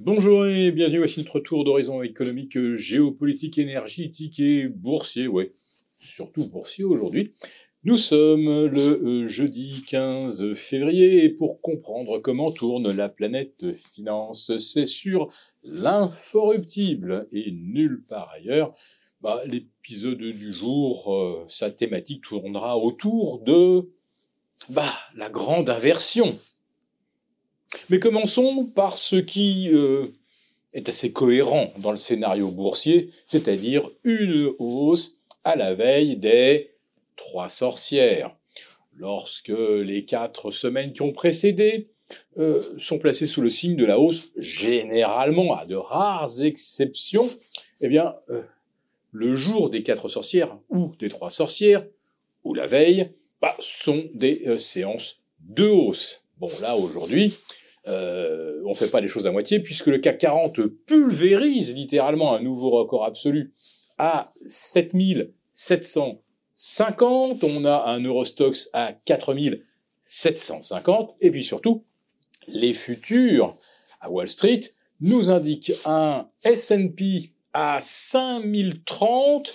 Bonjour et bienvenue, voici notre tour d'horizon économique, géopolitique, énergétique et boursier, ouais, surtout boursier aujourd'hui. Nous sommes le euh, jeudi 15 février et pour comprendre comment tourne la planète finance, c'est sur l'inforruptible et nulle part ailleurs. Bah, l'épisode du jour, euh, sa thématique tournera autour de bah, la grande inversion. Mais commençons par ce qui euh, est assez cohérent dans le scénario boursier, c'est-à-dire une hausse à la veille des trois sorcières. Lorsque les quatre semaines qui ont précédé euh, sont placées sous le signe de la hausse, généralement, à de rares exceptions, eh bien, euh, le jour des quatre sorcières ou des trois sorcières, ou la veille, bah, sont des séances de hausse. Bon, là, aujourd'hui, euh, on ne fait pas les choses à moitié, puisque le CAC 40 pulvérise littéralement un nouveau record absolu à 7750. On a un Eurostox à 4750. Et puis surtout, les futurs à Wall Street nous indiquent un S&P à 5030,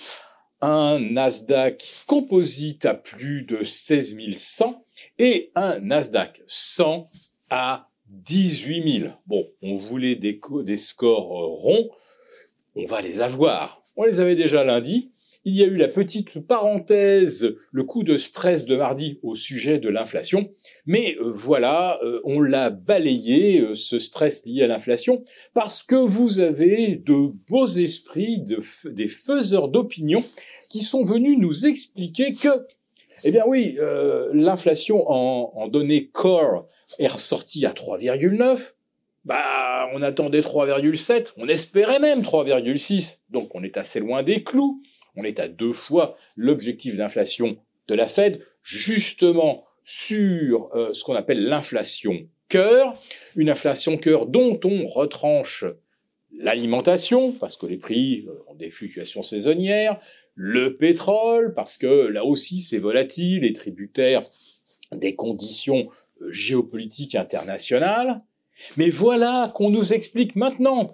un Nasdaq composite à plus de 16100 et un Nasdaq 100 à 18 000. Bon, on voulait des, scores euh, ronds, on va les avoir. On les avait déjà lundi. Il y a eu la petite parenthèse, le coup de stress de mardi au sujet de l'inflation. Mais euh, voilà, euh, on l'a balayé, ce stress lié à l'inflation, parce que vous avez de beaux esprits, de, des faiseurs d'opinion qui sont venus nous expliquer que eh bien oui, euh, l'inflation en, données core est ressortie à 3,9. Bah, on attendait 3,7, on espérait même 3,6. Donc on est assez loin des clous. On est à deux fois l'objectif d'inflation de la Fed, justement sur euh, ce qu'on appelle l'inflation cœur, une inflation cœur dont on retranche l'alimentation, parce que les prix euh, ont des fluctuations saisonnières, le pétrole, parce que là aussi c'est volatile et tributaire des conditions euh, géopolitiques internationales. Mais voilà qu'on nous explique maintenant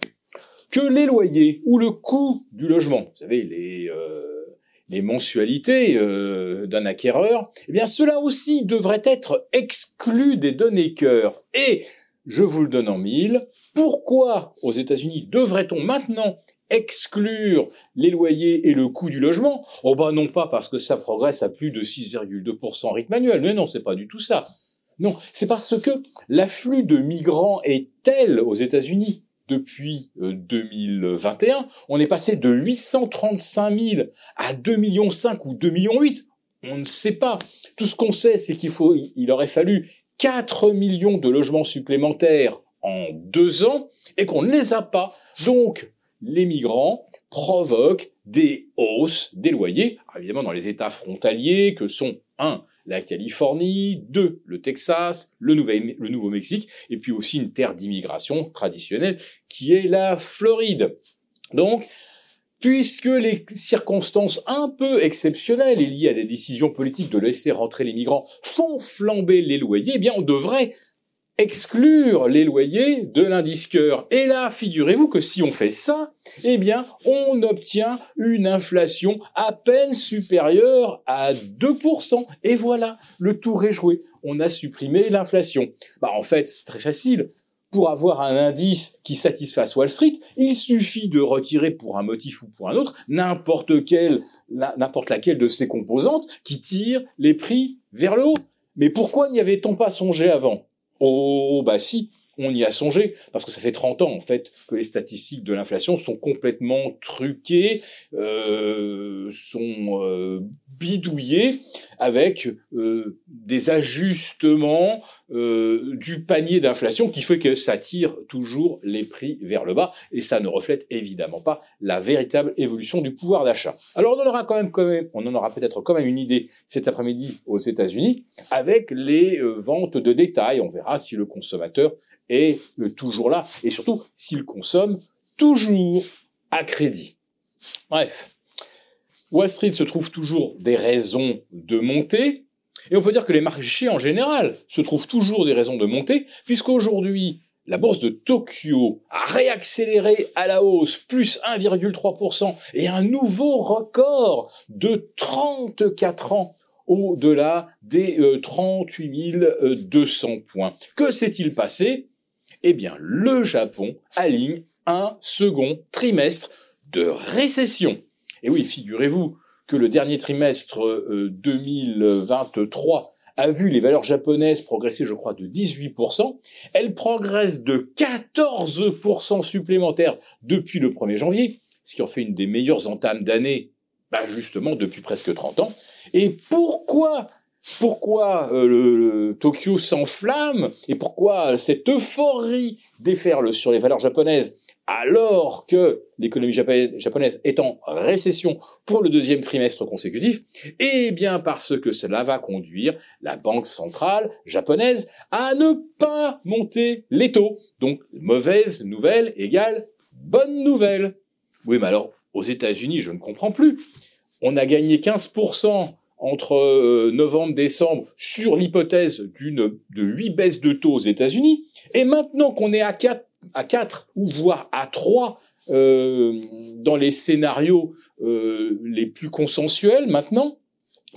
que les loyers ou le coût du logement, vous savez, les, euh, les mensualités d'un acquéreur, eh bien cela aussi devrait être exclu des données cœur. Et je vous le donne en mille. Pourquoi aux États-Unis devrait-on maintenant exclure les loyers et le coût du logement? Oh ben non pas parce que ça progresse à plus de 6,2% en rythme annuel. Mais non, c'est pas du tout ça. Non, c'est parce que l'afflux de migrants est tel aux États-Unis depuis 2021, euh, on est passé de 835 000 à 2 millions 5 ou 2 millions 8. On ne sait pas. Tout ce qu'on sait, c'est qu'il faut, il aurait fallu 4 millions de logements supplémentaires en deux ans et qu'on ne les a pas. Donc, les migrants provoquent des hausses des loyers, évidemment dans les États frontaliers que sont un la Californie, deux le Texas, le, le Nouveau-Mexique, et puis aussi une terre d'immigration traditionnelle qui est la Floride. Donc, puisque les circonstances un peu exceptionnelles et liées à des décisions politiques de laisser rentrer les migrants font flamber les loyers, eh bien on devrait exclure les loyers de l'indice cœur. Et là, figurez-vous que si on fait ça, eh bien, on obtient une inflation à peine supérieure à 2%. Et voilà, le tour est joué. On a supprimé l'inflation. Bah, en fait, c'est très facile pour avoir un indice qui satisfasse Wall Street, il suffit de retirer pour un motif ou pour un autre n'importe quelle, n'importe laquelle de ces composantes qui tire les prix vers le haut. Mais pourquoi n'y avait-on pas songé avant? Oh, bah si, on y a songé, parce que ça fait 30 ans en fait que les statistiques de l'inflation sont complètement truquées, euh, sont euh, bidouillées avec euh, des ajustements euh, du panier d'inflation qui fait que ça tire toujours les prix vers le bas et ça ne reflète évidemment pas la véritable évolution du pouvoir d'achat. Alors on en aura quand même, on en aura peut-être quand même une idée cet après-midi aux États-Unis avec les euh, ventes de détail. On verra si le consommateur est euh, toujours là et surtout s'il consomme toujours à crédit. Bref, Wall Street se trouve toujours des raisons de monter, et on peut dire que les marchés en général se trouvent toujours des raisons de monter, puisqu'aujourd'hui, la bourse de Tokyo a réaccéléré à la hausse, plus 1,3%, et un nouveau record de 34 ans au-delà des 38 euh, 200 euh, points. Que s'est-il passé? Eh bien, le Japon aligne un second trimestre de récession. Et oui, figurez-vous que le dernier trimestre 2023 euh, a vu les valeurs japonaises progresser, je crois, de 18%. Elles progressent de 14% supplémentaires depuis le 1er janvier, ce qui en fait une des meilleures entames d'année, bah justement, depuis presque 30 ans. Et pourquoi pourquoi euh, le, Tokyo s'enflamme et pourquoi cette euphorie déferle sur les valeurs japonaises? Alors que l'économie japonaise est en récession pour le deuxième trimestre consécutif, eh bien parce que cela va conduire la banque centrale japonaise à ne pas monter les taux. Donc mauvaise nouvelle égale bonne nouvelle. Oui, mais alors aux États-Unis, je ne comprends plus. On a gagné 15% entre euh, novembre décembre sur l'hypothèse d'une de 8 baisses de taux aux États-Unis et maintenant qu'on est à 4 à 4 ou voire à 3 euh, dans les scénarios euh, les plus consensuels maintenant.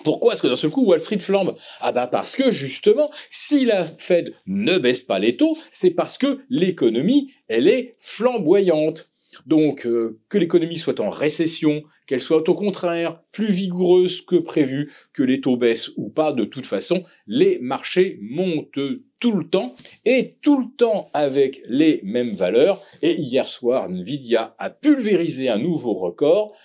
Pourquoi est-ce que d'un seul coup Wall Street flambe? Ah ben parce que justement, si la Fed ne baisse pas les taux, c'est parce que l'économie, elle est flamboyante. Donc euh, que l'économie soit en récession, qu'elle soit au contraire plus vigoureuse que prévu, que les taux baissent ou pas, de toute façon, les marchés montent tout le temps et tout le temps avec les mêmes valeurs. Et hier soir, Nvidia a pulvérisé un nouveau record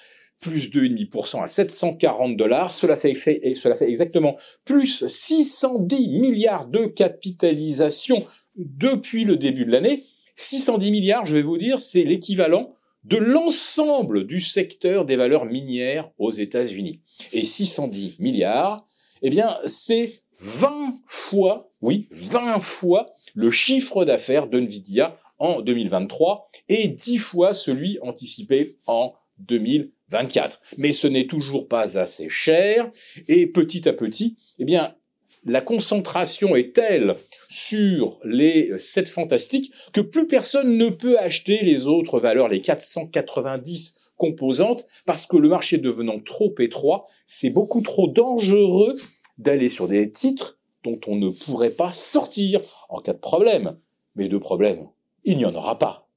plus 2,5% à 740 dollars. Cela fait, cela fait exactement plus 610 milliards de capitalisation depuis le début de l'année. 610 milliards, je vais vous dire, c'est l'équivalent de l'ensemble du secteur des valeurs minières aux États-Unis. Et 610 milliards, eh bien, c'est 20 fois, oui, 20 fois le chiffre d'affaires de Nvidia en 2023 et 10 fois celui anticipé en 2024. Mais ce n'est toujours pas assez cher et petit à petit, eh bien, la concentration est telle sur les 7 fantastiques que plus personne ne peut acheter les autres valeurs, les 490 composantes, parce que le marché devenant trop étroit, c'est beaucoup trop dangereux d'aller sur des titres dont on ne pourrait pas sortir en cas de problème. Mais de problème, il n'y en aura pas.